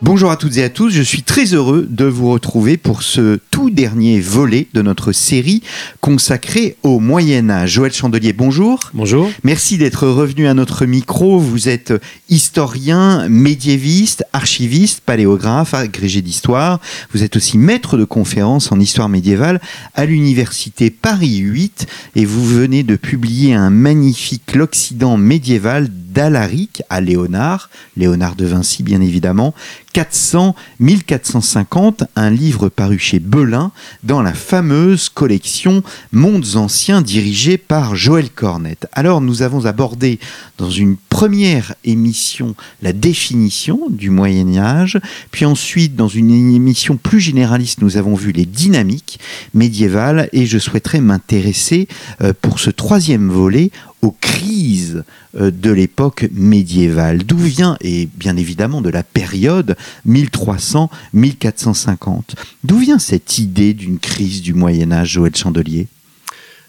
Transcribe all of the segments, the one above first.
Bonjour à toutes et à tous, je suis très heureux de vous retrouver pour ce tout dernier volet de notre série consacrée au Moyen Âge. Joël Chandelier, bonjour. Bonjour. Merci d'être revenu à notre micro. Vous êtes historien, médiéviste, archiviste, paléographe, agrégé d'histoire. Vous êtes aussi maître de conférences en histoire médiévale à l'université Paris 8 et vous venez de publier un magnifique L'Occident médiéval d'Alaric à Léonard, Léonard de Vinci bien évidemment, 400-1450, un livre paru chez Belin dans la fameuse collection Mondes anciens dirigée par Joël Cornette. Alors nous avons abordé dans une première émission la définition du Moyen Âge, puis ensuite dans une émission plus généraliste nous avons vu les dynamiques médiévales et je souhaiterais m'intéresser euh, pour ce troisième volet aux crises euh, de l'époque médiévale. D'où vient, et bien évidemment de la période 1300-1450, d'où vient cette idée d'une crise du Moyen Âge, Joël Chandelier?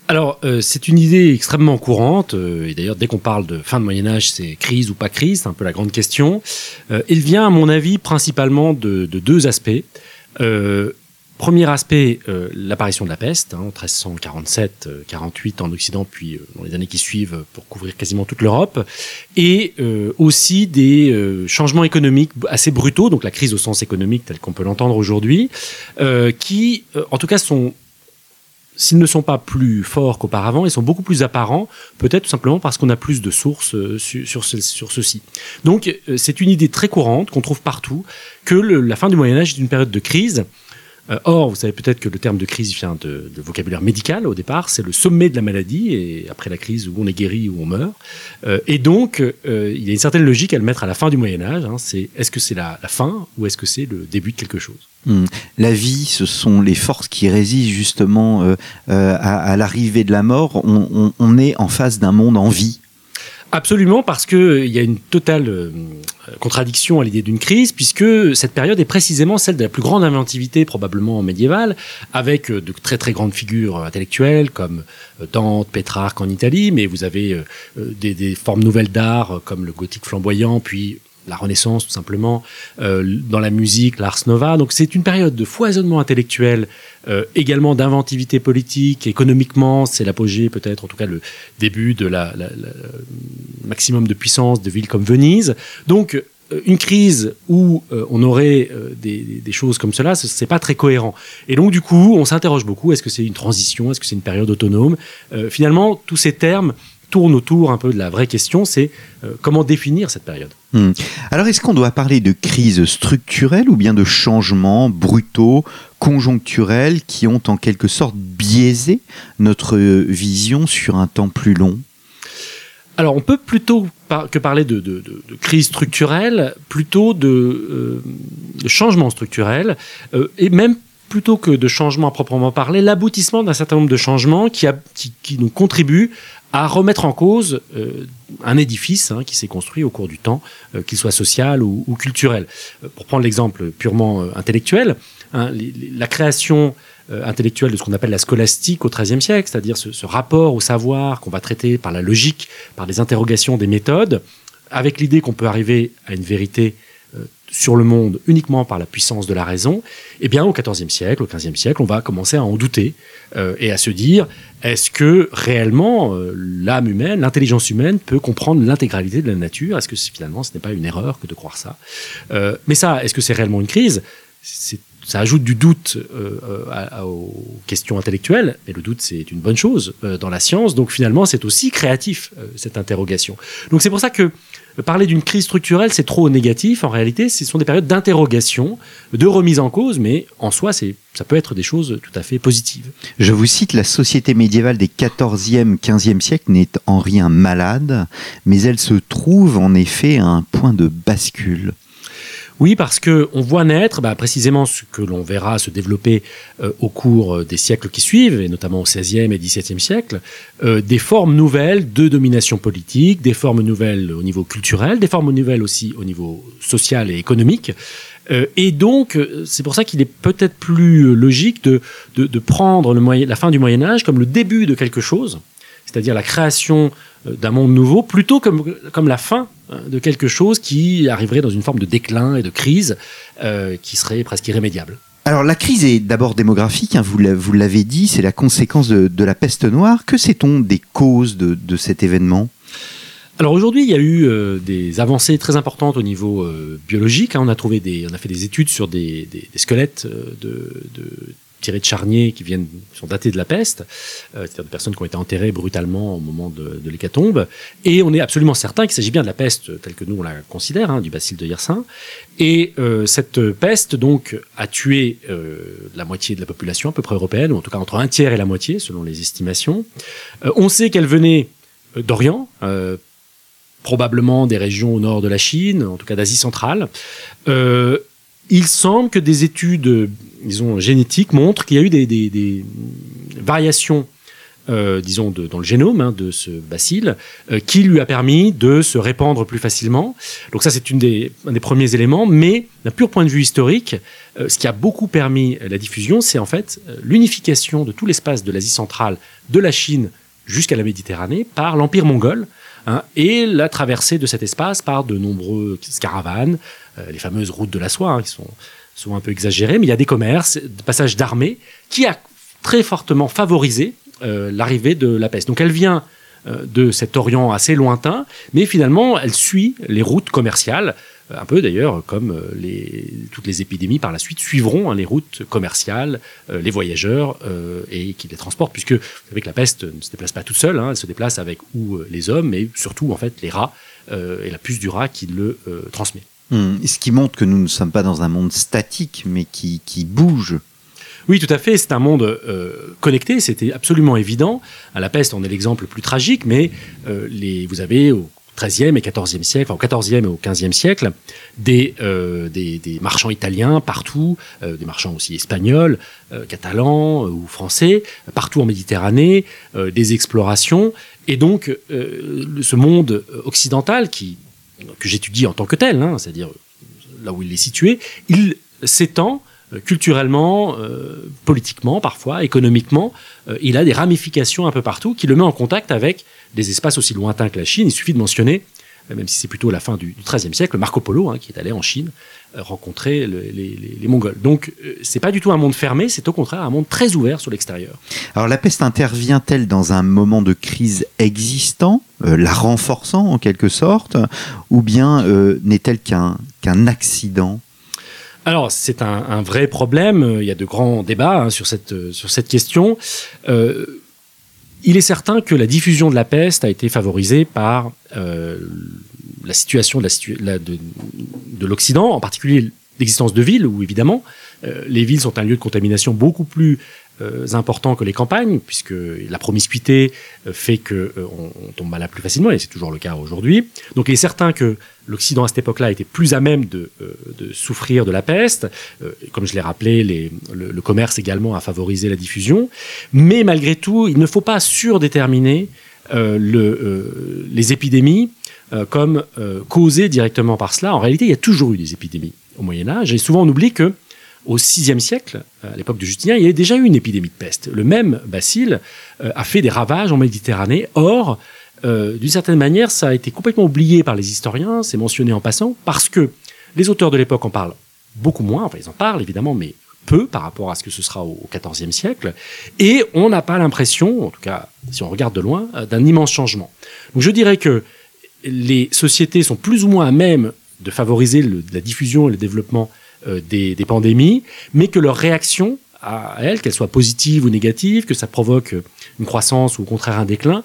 Alors, euh, c'est une idée extrêmement courante, euh, et d'ailleurs, dès qu'on parle de fin de Moyen-Âge, c'est crise ou pas crise, c'est un peu la grande question. il vient, à mon avis, principalement de deux aspects. Premier aspect, euh, l'apparition de la peste, hein, 1347-48 euh, en Occident, puis euh, dans les années qui suivent pour couvrir quasiment toute l'Europe, et aussi des changements économiques assez brutaux, donc la crise au sens économique tel qu'on peut l'entendre aujourd'hui, qui, en tout cas, sont s'ils ne sont pas plus forts qu'auparavant, ils sont beaucoup plus apparents, peut-être tout simplement parce qu'on a plus de sources sur, sur, sur ceci. Donc c'est une idée très courante qu'on trouve partout, que la fin du Moyen Âge est une période de crise, euh, or, vous savez peut-être que le terme de crise vient de, vocabulaire médical au départ, c'est le sommet de la maladie, et après la crise où on est guéri ou on meurt. Euh, et donc, euh, il y a une certaine logique à le mettre à la fin du Moyen Âge. Hein. c'est est-ce que c'est la, fin ou est-ce que c'est le début de quelque chose? Hmm. La vie, ce sont les forces qui résistent justement à, l'arrivée de la mort. on est en face d'un monde en vie Absolument, parce qu'il euh, y a une totale euh, contradiction à l'idée d'une crise, puisque cette période est précisément celle de la plus grande inventivité probablement médiévale, avec euh, de très très grandes figures intellectuelles comme Dante, Pétrarque en Italie, mais vous avez des, des formes nouvelles d'art comme le gothique flamboyant, puis la Renaissance tout simplement, euh, dans la musique, l'Ars Nova. Donc c'est une période de foisonnement intellectuel, euh, également d'inventivité politique, économiquement, c'est l'apogée peut-être, en tout cas le début de la, maximum de puissance de villes comme Venise. Donc euh, une crise où on aurait des, des, choses comme cela, c'est pas très cohérent. Et donc du coup, on s'interroge beaucoup est-ce que c'est une transition, est-ce que c'est une période autonome? Finalement, tous ces termes tourne autour un peu de la vraie question, c'est euh, comment définir cette période? Hmm. Alors est-ce qu'on doit parler de crise structurelle ou bien de changements brutaux, conjoncturels, qui ont en quelque sorte biaisé notre vision sur un temps plus long? Alors, on peut plutôt que parler de, crise structurelle, plutôt de, euh, changement structurel, euh, et même plutôt que de changement à proprement parler, l'aboutissement d'un certain nombre de changements qui, qui, nous contribuent à remettre en cause euh, un édifice hein, qui s'est construit au cours du temps, euh, qu'il soit social ou, culturel. Euh, pour prendre l'exemple purement intellectuel, hein, la création intellectuelle de ce qu'on appelle la scolastique au XIIIe siècle, c'est-à-dire ce, ce, rapport au savoir qu'on va traiter par la logique, par des interrogations des méthodes, avec l'idée qu'on peut arriver à une vérité sur le monde uniquement par la puissance de la raison, eh bien au XIVe siècle, au XVe siècle, on va commencer à en douter euh, et à se dire est-ce que réellement euh, l'âme humaine, l'intelligence humaine peut comprendre l'intégralité de la nature? Est-ce que finalement ce n'est pas une erreur que de croire ça? Euh, Mais ça, est-ce que c'est réellement une crise? Ça ajoute du doute aux questions intellectuelles, et le doute c'est une bonne chose dans la science, donc finalement c'est aussi créatif cette interrogation. Donc c'est pour ça que Parler d'une crise structurelle, c'est trop négatif. En réalité, ce sont des périodes d'interrogation, de remise en cause, mais en soi, ça peut être des choses tout à fait positives. Je vous cite, la société médiévale des 14e, 15e siècles n'est en rien malade, mais elle se trouve en effet à un point de bascule. Oui, parce que on voit naître bah, précisément ce que l'on verra se développer euh, au cours euh, des siècles qui suivent, et notamment au XVIe et XVIIe siècle, euh, des formes nouvelles de domination politique, des formes nouvelles au niveau culturel, des formes nouvelles aussi au niveau social et économique. Euh, et donc, euh, c'est pour ça qu'il est peut-être plus euh, logique de, de, de prendre le moyen, la fin du Moyen Âge comme le début de quelque chose, c'est-à-dire la création d'un monde nouveau, plutôt comme, comme la fin euh, de quelque chose qui arriverait dans une forme de déclin et de crise euh, qui serait presque irrémédiable. Alors la crise est d'abord démographique, hein, vous l'a- vous l'avez dit, c'est la conséquence de, de la peste noire. Que sait-on des causes de, de cet événement? Alors aujourd'hui, il y a eu euh, des avancées très importantes au niveau euh, biologique. hein. On a trouvé des, on a fait des études sur des, des- des squelettes euh, de, de tirés de charniers qui viennent sont datés de la peste, euh, c'est-à-dire de personnes qui ont été enterrées brutalement au moment de, de l'hécatombe. Et on est absolument certain qu'il s'agit bien de la peste telle que nous on la considère, hein, du bacille de Yersin. Et euh, cette peste donc a tué euh, la moitié de la population à peu près européenne, ou en tout cas entre un tiers et la moitié selon les estimations. Euh, on sait qu'elle venait euh, d'Orient. euh, probablement des régions au nord de la Chine, en tout cas d'Asie centrale. Il semble que des études, euh, disons, génétiques montrent qu'il y a eu des, des- variations, euh, disons, de- dans le génome hein, de ce bacille, euh, qui lui a permis de se répandre plus facilement. Donc ça, c'est des, un des premiers éléments. Mais d'un pur point de vue historique, euh, ce qui a beaucoup permis la diffusion, c'est en fait l'unification de tout l'espace de l'Asie centrale, de la Chine jusqu'à la Méditerranée, par l'Empire mongol, hein, et la traversée de cet espace par de nombreux caravanes, les fameuses routes de la soie, hein, qui sont souvent un peu exagérées, mais il y a des commerces, des passages d'armées, qui a très fortement favorisé euh, l'arrivée de la peste. Donc elle vient euh, de cet Orient assez lointain, mais finalement elle suit les routes commerciales, euh, un peu d'ailleurs comme les, toutes les épidémies par la suite suivront hein, les routes commerciales, les voyageurs et qui les transportent, puisque vous savez que la peste ne se déplace pas toute seule, hein, elle se déplace avec ou les hommes, mais surtout en fait les rats et la puce du rat qui le transmet. Hmm, Ce qui montre que nous ne sommes pas dans un monde statique, mais qui, qui bouge. Oui, tout à fait. C'est un monde euh, connecté. C'était absolument évident. À la peste, on est l'exemple le plus tragique, mais euh, les, vous avez au XIIIe et XIVe siècle, enfin au XIVe et au XVe siècle, des, euh, des, des marchands italiens partout, des marchands aussi espagnols, catalans ou français, partout en Méditerranée, des explorations. Et donc, ce monde occidental qui, que j'étudie en tant que tel, hein, c'est-à-dire là où il est situé, il s'étend euh, culturellement, euh, politiquement parfois, économiquement. Euh, il a des ramifications un peu partout qui le met en contact avec des espaces aussi lointains que la Chine. Il suffit de mentionner, même si c'est plutôt à la fin du XIIIe siècle, Marco Polo, hein, qui est allé en Chine euh, rencontrer le- les, les- les Mongols. Donc euh, c'est pas du tout un monde fermé, c'est au contraire un monde très ouvert sur l'extérieur. Alors la peste intervient-elle dans un moment de crise existant, euh, la renforçant en quelque sorte, ou bien euh, n'est-elle qu'un accident? Alors, c'est un, un vrai problème. Il y a de grands débats hein, sur, cette, euh, sur cette question. Euh, il est certain que la diffusion de la peste a été favorisée par euh, la situation de la- de, l'Occident, en particulier l'existence de villes, où évidemment, euh, les villes sont un lieu de contamination beaucoup plus euh, important que les campagnes, puisque la promiscuité euh, fait que euh, on, on tombe malade plus facilement, et c'est toujours le cas aujourd'hui. Donc il est certain que l'Occident à cette époque-là était plus à même de, souffrir de la peste. Comme je l'ai rappelé, le, commerce également a favorisé la diffusion. Mais malgré tout, il ne faut pas surdéterminer le, les épidémies comme causées directement par cela. En réalité, il y a toujours eu des épidémies au Moyen Âge, et souvent on oublie que au VIe siècle, à l'époque de Justinien, il y avait déjà eu une épidémie de peste. Le même bacille euh, a fait des ravages en Méditerranée. Or, euh, d'une certaine manière, ça a été complètement oublié par les historiens, c'est mentionné en passant, parce que les auteurs de l'époque en parlent beaucoup moins, enfin ils en parlent évidemment, mais peu par rapport à ce que ce sera au XIVe siècle, et on n'a pas l'impression, en tout cas si on regarde de loin, euh, d'un immense changement. Donc je dirais que les sociétés sont plus ou moins à même de favoriser la diffusion et le développement euh, des, des pandémies, mais que leur réaction à elles, qu'elles soient positives ou négatives, que ça provoque euh, une croissance ou au contraire un déclin,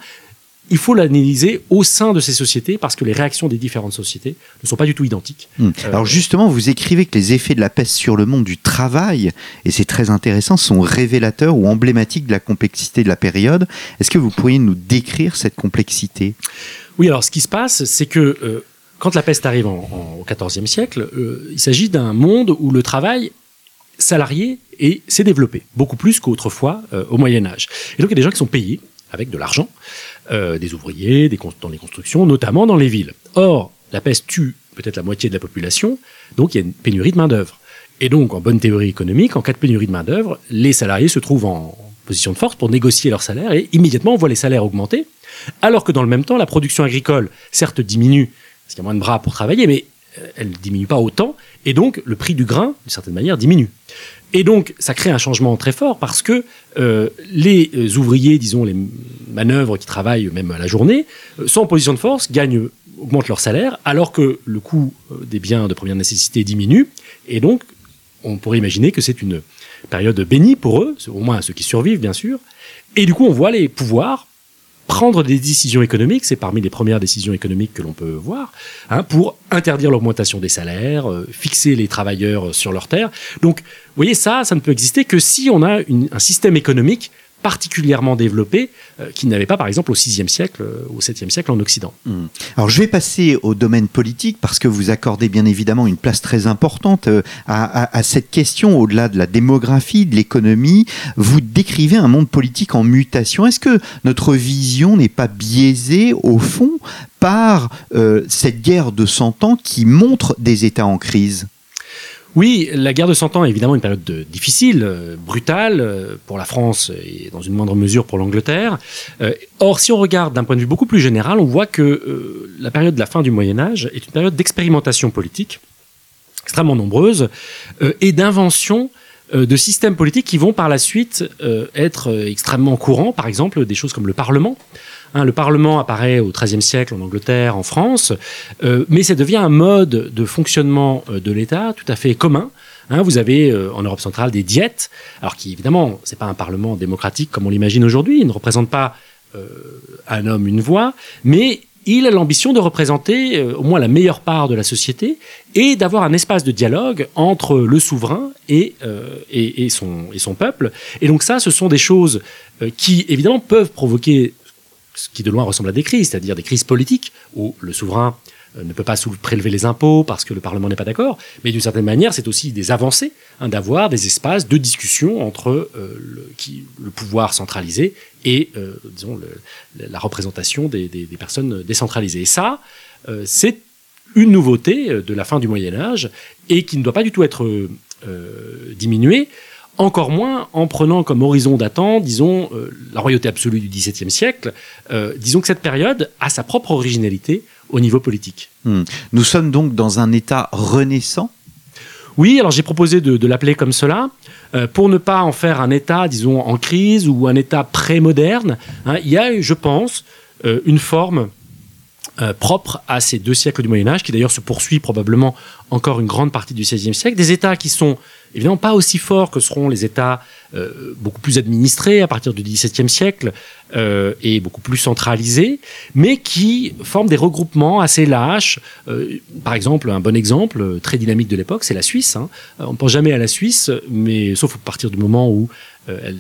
il faut l'analyser au sein de ces sociétés parce que les réactions des différentes sociétés ne sont pas du tout identiques. Hmm. Euh, Alors justement, vous écrivez que les effets de la peste sur le monde du travail, et c'est très intéressant, sont révélateurs ou emblématiques de la complexité de la période. Est-ce que vous pourriez nous décrire cette complexité? Oui, alors ce qui se passe, c'est que euh, quand la peste arrive en, en- au XIVe siècle, euh, il s'agit d'un monde où le travail salarié est- s'est développé, beaucoup plus qu'autrefois euh, au Moyen Âge. Et donc il y a des gens qui sont payés avec de l'argent, euh, des ouvriers, des dans les constructions, notamment dans les villes. Or, la peste tue peut-être la moitié de la population, donc il y a une pénurie de main-d'œuvre. Et donc, en bonne théorie économique, en cas de pénurie de main-d'œuvre, les salariés se trouvent en position de force pour négocier leur salaire et immédiatement on voit les salaires augmenter, alors que dans le même temps, la production agricole, certes, diminue, parce qu'il y a moins de bras pour travailler, mais euh, elle ne diminue pas autant, et donc le prix du grain, d'une certaine manière, diminue. Et donc, ça crée un changement très fort parce que euh, les euh, ouvriers, disons, les manœuvres qui travaillent même à la journée, sont en position de force, gagnent, augmentent leur salaire, alors que le coût des biens de première nécessité diminue. Et donc, on pourrait imaginer que c'est une période bénie pour eux, au moins ceux qui survivent, bien sûr. Et du coup, on voit les pouvoirs prendre des décisions économiques, c'est parmi les premières décisions économiques que l'on peut voir, hein, pour interdire l'augmentation des salaires, euh, fixer les travailleurs euh, sur leurs terres. Donc, vous voyez, ça, ça ne peut exister que si on a une- un système économique particulièrement développé, euh, qui n'avait pas, par exemple, au VIe siècle, euh, au VIIe siècle en Occident. Hmm. Alors je vais passer au domaine politique parce que vous accordez bien évidemment une place très importante euh, à, à- à cette question au-delà de la démographie, de l'économie. Vous décrivez un monde politique en mutation. Est-ce que notre vision n'est pas biaisée au fond par euh, cette guerre de 100 ans qui montre des États en crise? Oui, la guerre de Cent Ans est évidemment une période de- difficile, euh, brutale euh, pour la France et dans une moindre mesure pour l'Angleterre. Euh, or, si on regarde d'un point de vue beaucoup plus général, on voit que la période de la fin du Moyen Âge est une période d'expérimentation politique extrêmement nombreuse et d'invention de systèmes politiques qui vont par la suite être extrêmement courants. Par exemple, des choses comme le Parlement. Hein, le Parlement apparaît au XIIIe siècle en Angleterre, en France, euh, mais ça devient un mode de fonctionnement euh, de l'État tout à fait commun. Hein, vous avez euh, en Europe centrale des diètes, alors qui évidemment, c'est pas un parlement démocratique comme on l'imagine aujourd'hui, il ne représente pas euh, un homme, une voix, mais il a l'ambition de représenter euh, au moins la meilleure part de la société et d'avoir un espace de dialogue entre le souverain et, euh, et, et son, et son peuple. Et donc ça, ce sont des choses euh, qui évidemment peuvent provoquer ce qui de loin ressemble à des crises, c'est-à-dire des crises politiques où le souverain euh, ne peut pas prélever les impôts parce que le Parlement n'est pas d'accord, mais d'une certaine manière, c'est aussi des avancées hein, d'avoir des espaces de discussion entre euh, le, pouvoir centralisé et, euh, la représentation des, personnes décentralisées. Et ça, c'est une nouveauté de la fin du Moyen Âge et qui ne doit pas du tout être diminuée. Encore moins en prenant comme horizon datant, disons, euh, la royauté absolue du XVIIe siècle. Euh, disons que cette période a sa propre originalité au niveau politique. Hmm. Nous sommes donc dans un État renaissant? Oui, alors j'ai proposé de, de l'appeler comme cela, euh, pour ne pas en faire un État, disons, en crise ou un État pré-moderne. hein. il y a, je pense, euh, une forme euh, propre à ces deux siècles du Moyen Âge, qui d'ailleurs se poursuit probablement encore une grande partie du XVIe siècle, des États qui sont évidemment pas aussi forts que seront les États euh, beaucoup plus administrés à partir du XVIIe siècle euh, et beaucoup plus centralisés, mais qui forment des regroupements assez lâches. Euh, par exemple, un bon exemple euh, très dynamique de l'époque, c'est la Suisse. hein. Euh, On ne pense jamais à la Suisse, mais sauf à partir du moment où euh, elle,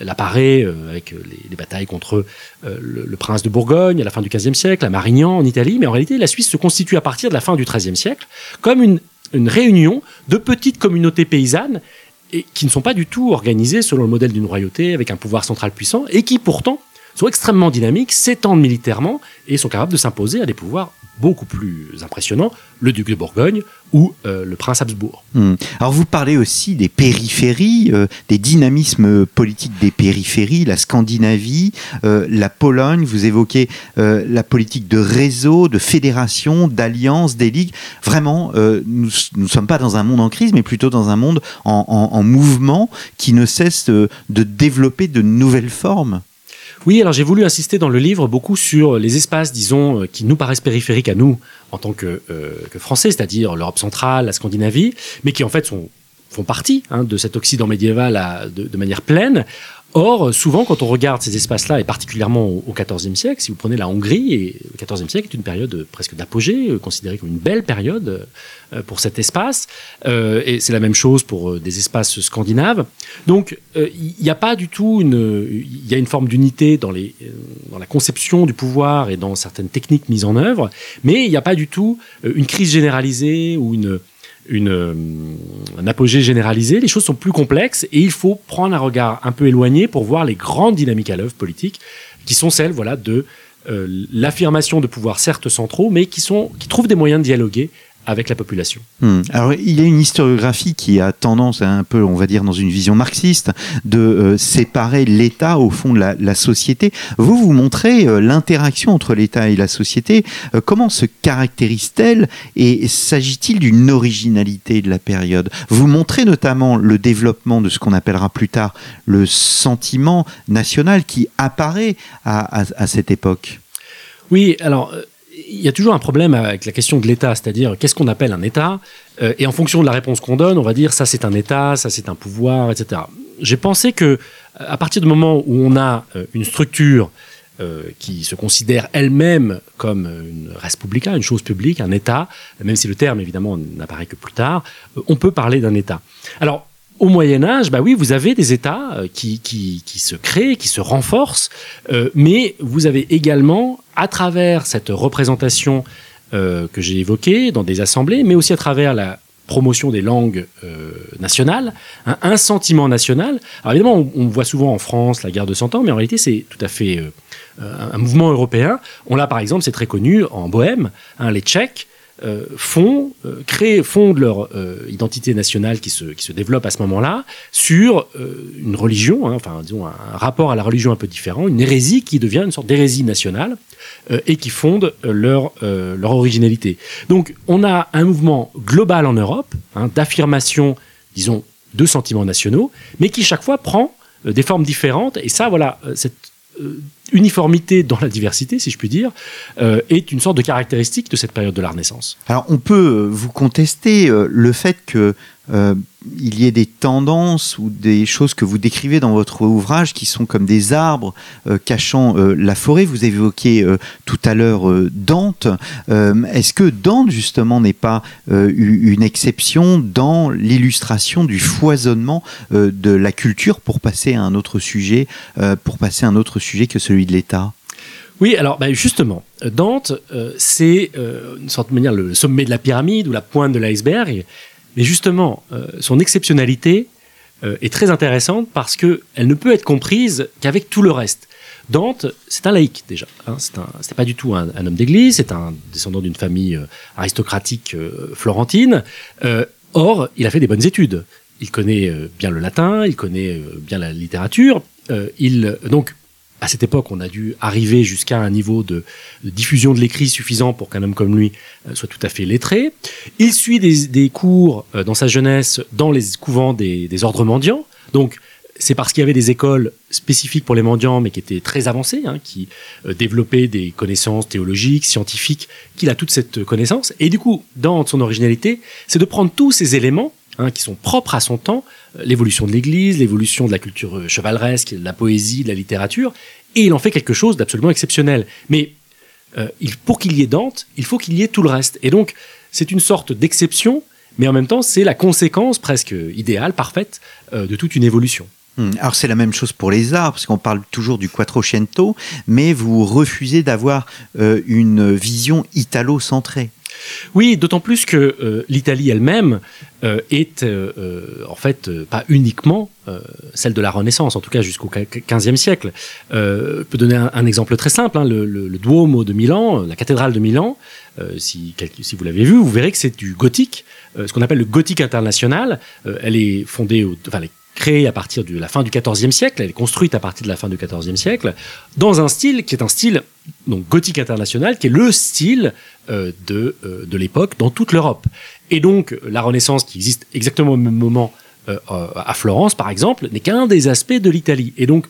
elle apparaît avec les, les batailles contre le, le prince de Bourgogne à la fin du XVe siècle, à Marignan en Italie, mais en réalité la Suisse se constitue à partir de la fin du XIIIe siècle comme une, une réunion de petites communautés paysannes qui ne sont pas du tout organisées selon le modèle d'une royauté avec un pouvoir central puissant et qui pourtant sont extrêmement dynamiques, s'étendent militairement et sont capables de s'imposer à des pouvoirs beaucoup plus impressionnants, le duc de Bourgogne ou euh, le prince Habsbourg. Hmm. Alors vous parlez aussi des périphéries, euh, des dynamismes politiques des périphéries, la Scandinavie, euh, la Pologne, vous évoquez la politique de réseau, de fédération, d'alliance, des ligues. Vraiment, nous ne sommes pas dans un monde en crise, mais plutôt dans un monde en, en- en mouvement qui ne cesse de développer de nouvelles formes. Oui, alors j'ai voulu insister dans le livre beaucoup sur les espaces, disons, euh, qui nous paraissent périphériques à nous en tant que, euh, que Français, c'est-à-dire l'Europe centrale, la Scandinavie, mais qui en fait sont font partie hein, de cet Occident médiéval de, manière pleine. Or, souvent, quand on regarde ces espaces-là, et particulièrement au XIVe siècle, si vous prenez la Hongrie, et le XIVe siècle est une période presque d'apogée, euh, considérée comme une belle période euh, pour cet espace, euh, et c'est la même chose pour des espaces scandinaves. Donc, il n'y a pas du tout une, il y a une forme d'unité dans les, dans la conception du pouvoir et dans certaines techniques mises en œuvre, mais il n'y a pas du tout une crise généralisée ou une une, euh, un apogée généralisé, les choses sont plus complexes et il faut prendre un regard un peu éloigné pour voir les grandes dynamiques à l'œuvre politique, qui sont celles voilà, de euh, l'affirmation de pouvoirs certes centraux, mais qui, qui trouvent des moyens de dialoguer avec la population. Hmm. Alors, il y a une historiographie qui a tendance à un peu, on va dire, dans une vision marxiste, de euh, séparer l'État au fond de la, société. Vous, vous montrez euh, l'interaction entre l'État et la société. Euh, comment se caractérise-t-elle et s'agit-il d'une originalité de la période? Vous montrez notamment le développement de ce qu'on appellera plus tard le sentiment national qui apparaît à, à cette époque. Oui, alors il y a toujours un problème avec la question de l'État, c'est-à-dire qu'est-ce qu'on appelle un État euh, Et en fonction de la réponse qu'on donne, on va dire ça c'est un État, ça c'est un pouvoir, etc. J'ai pensé que euh, à partir du moment où on a euh, une structure qui se considère elle-même comme une respublica, une chose publique, un État, même si le terme évidemment n'apparaît que plus tard, on peut parler d'un État. Alors au Moyen Âge, bah oui, vous avez des États qui, qui, qui se créent, qui se renforcent, mais vous avez également à travers cette représentation euh, que j'ai évoquée dans des assemblées, mais aussi à travers la promotion des langues euh, nationales, un sentiment national. Alors évidemment, on, voit souvent en France la guerre de Cent Ans, mais en réalité, c'est tout à fait euh, un mouvement européen. On l'a par exemple, c'est très connu en Bohème, hein, les Tchèques euh, font, euh, créent, fondent leur euh, identité nationale qui se, qui se développe à ce moment-là sur une religion, hein, enfin disons un, rapport à la religion un peu différent, une hérésie qui devient une sorte d'hérésie nationale et qui fonde leur, leur originalité. Donc on a un mouvement global en Europe hein, d'affirmation, disons, de sentiments nationaux, mais qui chaque fois prend des formes différentes. Et ça, voilà, cette uniformité dans la diversité, si je puis dire, euh, est une sorte de caractéristique de cette période de la Renaissance. Alors on peut euh, vous contester euh, le fait que il y ait des tendances ou des choses que vous décrivez dans votre ouvrage qui sont comme des arbres cachant la forêt. Vous évoquiez tout à l'heure Dante. Est-ce que Dante justement n'est pas une exception dans l'illustration du foisonnement de la culture pour passer à un autre sujet, pour passer à un autre sujet que celui de l'État? Oui, alors bah, justement, Dante, euh, c'est euh, une sorte de manière le sommet de la pyramide ou la pointe de l'iceberg. Mais justement, euh, son exceptionnalité est très intéressante parce qu'elle ne peut être comprise qu'avec tout le reste. Dante, c'est un laïc déjà. Hein, c'est pas du tout un, homme d'église, c'est un descendant d'une famille aristocratique florentine. or, il a fait des bonnes études. Il connaît bien le latin, il connaît bien la littérature. il donc à cette époque, on a dû arriver jusqu'à un niveau de, diffusion de l'écrit suffisant pour qu'un homme comme lui euh, soit tout à fait lettré. Il suit des, cours euh, dans sa jeunesse dans les couvents des, ordres mendiants. Donc, c'est parce qu'il y avait des écoles spécifiques pour les mendiants, mais qui étaient très avancées, hein, qui euh, développaient des connaissances théologiques, scientifiques, qu'il a toute cette connaissance. Et du coup, dans son originalité, c'est de prendre tous ces éléments Hein, qui sont propres à son temps, euh, l'évolution de l'Église, l'évolution de la culture euh, chevaleresque, de la poésie, de la littérature, et il en fait quelque chose d'absolument exceptionnel. Mais euh, pour qu'il y ait Dante, il faut qu'il y ait tout le reste. Et donc, c'est une sorte d'exception, mais en même temps, c'est la conséquence presque idéale, parfaite, de toute une évolution. Hmm. Alors c'est la même chose pour les arts, parce qu'on parle toujours du Quattrocento, mais vous refusez d'avoir une vision italo-centrée. Oui, d'autant plus que euh, l'Italie elle-même euh, est euh, en fait pas uniquement celle de la Renaissance, en tout cas jusqu'au XVe siècle. je peux donner un, exemple très simple, hein, le, Duomo de Milan, la cathédrale de Milan, si, vous l'avez vu, vous verrez que c'est du gothique, ce qu'on appelle le gothique international. elle est fondée, enfin, créée à partir de la fin du XIVe siècle, elle est construite à partir de la fin du XIVe siècle, dans un style qui est un style donc gothique international, qui est le style euh, de, euh, de l'époque dans toute l'Europe. Et donc la Renaissance, qui existe exactement au même moment euh, à Florence, par exemple, n'est qu'un des aspects de l'Italie. Et donc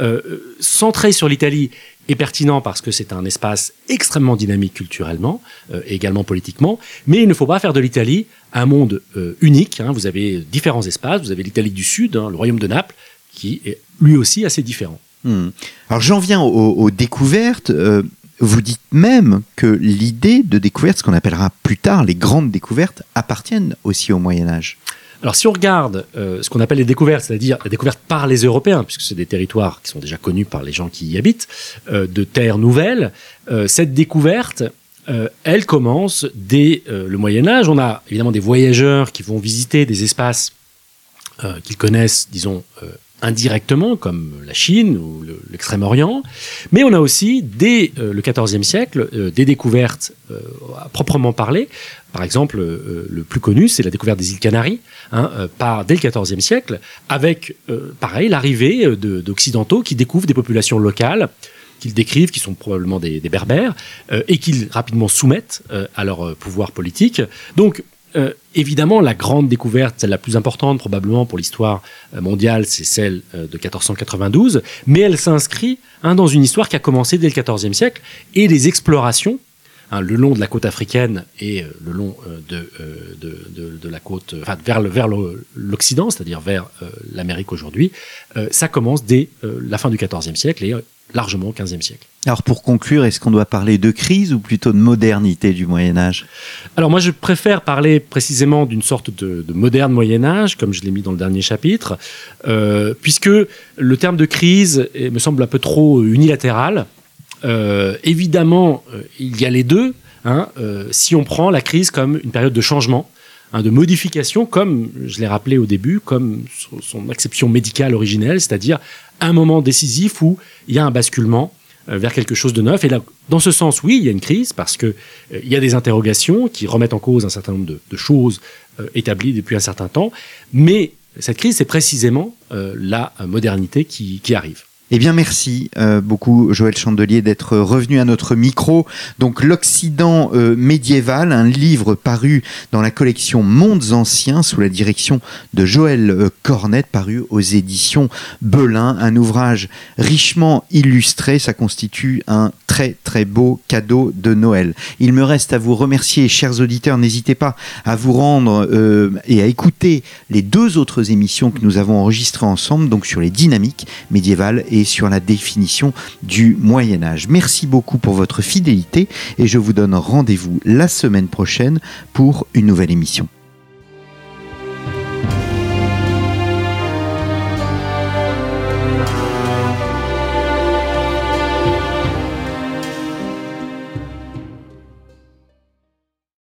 euh, centré sur l'Italie est pertinent parce que c'est un espace extrêmement dynamique culturellement euh, et également politiquement, mais il ne faut pas faire de l'Italie un monde euh, unique. hein. Vous avez différents espaces, vous avez l'Italie du Sud, hein, le royaume de Naples, qui est lui aussi assez différent. Hmm. Alors j'en viens aux, découvertes. Euh, vous dites même que l'idée de découverte, ce qu'on appellera plus tard les grandes découvertes, appartiennent aussi au Moyen Âge. Alors si on regarde euh, ce qu'on appelle les découvertes, c'est-à-dire les découvertes par les Européens, puisque c'est des territoires qui sont déjà connus par les gens qui y habitent, euh, de terres nouvelles, cette découverte, elle commence dès le Moyen Âge. On a évidemment des voyageurs qui vont visiter des espaces qu'ils connaissent, disons, indirectement, comme la Chine ou le- l'Extrême-Orient. Mais on a aussi, dès euh, le XIVe siècle, euh, des découvertes euh, à proprement parler. Par exemple, le plus connu, c'est la découverte des îles Canaries, hein, par, dès le XIVe siècle, avec, pareil, l'arrivée de- d'Occidentaux qui découvrent des populations locales qu'ils décrivent, qui sont probablement des, des berbères, et qu'ils rapidement soumettent à leur pouvoir politique. Donc, euh, évidemment, la grande découverte, celle la plus importante probablement pour l'histoire euh, mondiale, c'est celle euh, de 1492, mais elle s'inscrit hein, dans une histoire qui a commencé dès le XIVe siècle, et les explorations hein, le long de la côte africaine et euh, le long de, de, de- la côte, enfin, vers le- vers l'Occident, c'est-à-dire vers l'Amérique aujourd'hui, ça commence dès la fin du XIVe siècle et largement au XVe siècle. Alors pour conclure, est-ce qu'on doit parler de crise ou plutôt de modernité du Moyen Âge? Alors moi, je préfère parler précisément d'une sorte de, de moderne Moyen Âge, comme je l'ai mis dans le dernier chapitre, euh, puisque le terme de crise me semble un peu trop unilatéral. Euh, évidemment, euh, il y a les deux. hein, euh, si on prend la crise comme une période de changement, de modification, comme je l'ai rappelé au début, comme son, son acception médicale originelle, c'est-à-dire un moment décisif où il y a un basculement euh, vers quelque chose de neuf. Et là, dans ce sens, oui, il y a une crise parce que euh, y a des interrogations qui remettent en cause un certain nombre de, choses euh, établies depuis un certain temps. Mais cette crise, c'est précisément la modernité qui, qui arrive. Eh bien, merci euh, beaucoup, Joël Chandelier, d'être revenu à notre micro. Donc, l'Occident euh, médiéval, un livre paru dans la collection Mondes Anciens sous la direction de Joël euh, Cornette, paru aux éditions Belin. Un ouvrage richement illustré. Ça constitue un très, très beau cadeau de Noël. Il me reste à vous remercier, chers auditeurs. N'hésitez pas à vous rendre et à écouter les deux autres émissions que nous avons enregistrées ensemble, donc sur les dynamiques médiévales sur la définition du Moyen Âge. Merci beaucoup pour votre fidélité et je vous donne rendez-vous la semaine prochaine pour une nouvelle émission.